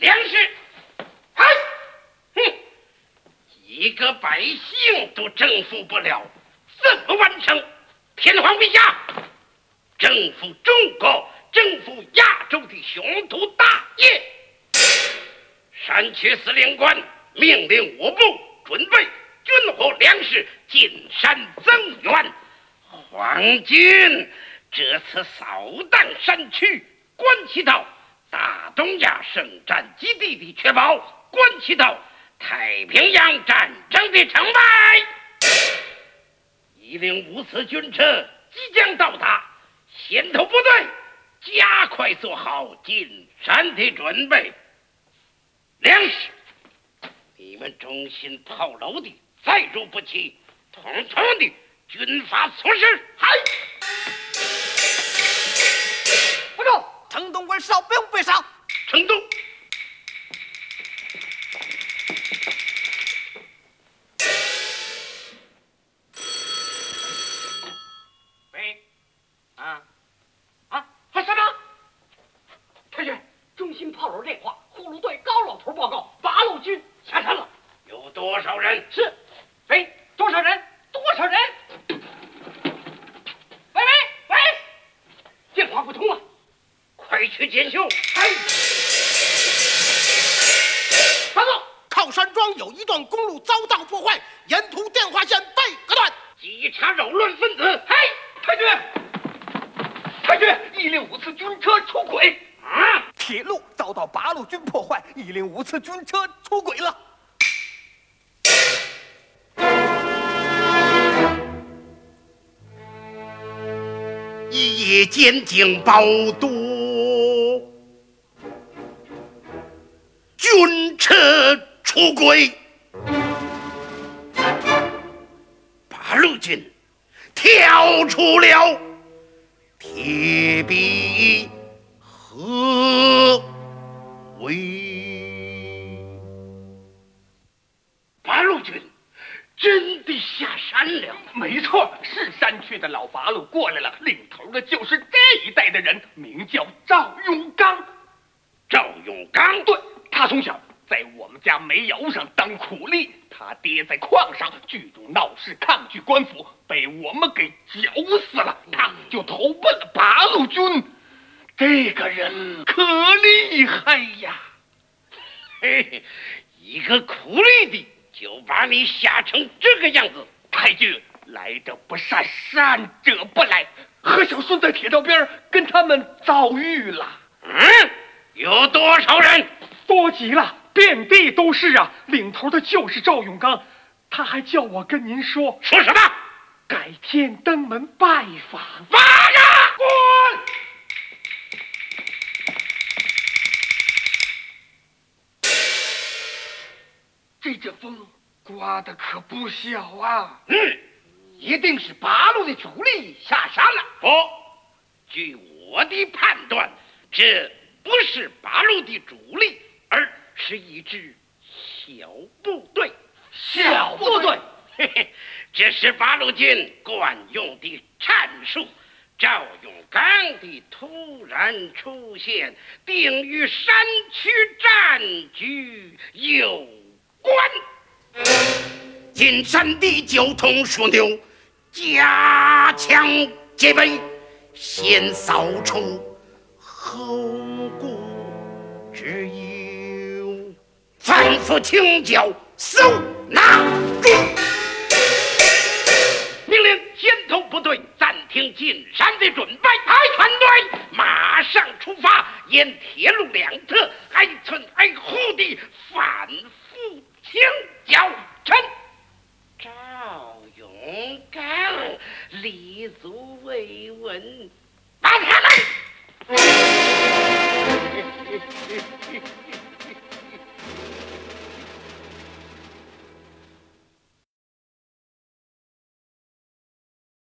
粮食，嘿，哼，一个百姓都征服不了，怎么完成？天皇陛下，征服中国，征服亚洲的雄图大业。山区司令官命令我部准备军火、粮食进山增援，皇军这次扫荡山区，关系到。大东亚圣战基地的确保，关系到太平洋战争的成败。一零五次军车即将到达，先头部队加快做好进山的准备。粮食，你们忠心炮楼的再入不齐，统统的军法措施。嗨！城东官哨，不用背上。城东。喂，啊啊，还什么？太君，中心炮楼电话，护路队高老头报告，八路军下山了。有多少人？是。喂，多少人？多少人？喂喂喂，电话不通了，快去检修。哎，报告，靠山庄有一段公路遭到破坏，沿途电话线被割断，稽查扰乱分子。嘿，太君，太君，一零五次军车出轨啊！铁路遭到八路军破坏，一零五次军车出轨了。一夜间警报多，出轨，八路军跳出了铁壁合围，八路军。真的下山了，没错，是山区的老八路过来了，领头的就是这一代的人，名叫赵永刚。赵永刚，对，他从小在我们家煤窑上当苦力，他爹在矿上聚众闹事，抗拒官府，被我们给绞死了，他就投奔了八路军。这个人可厉害呀！嘿嘿，一个苦力的。就把你吓成这个样子，太君来者不善，善者不来。何小顺在铁道边跟他们遭遇了。嗯，有多少人？多极了，遍地都是啊！领头的就是赵永刚，他还叫我跟您说说什么？改天登门拜访。发呀，滚！这阵风刮的可不小啊！嗯，一定是八路的主力下山了。不，据我的判断，这不是八路的主力，而是一支小部队。小部队，嘿嘿，这是八路军惯用的战术。赵永刚的突然出现，定与山区战局有。关进山的交通枢纽，加强戒备，先扫除吩咐请教，搜拿住。命令先头部队暂停进山的准备，排全队马上出发，沿铁路两侧挨村挨户的反复。清剿臣，赵永刚立足未稳，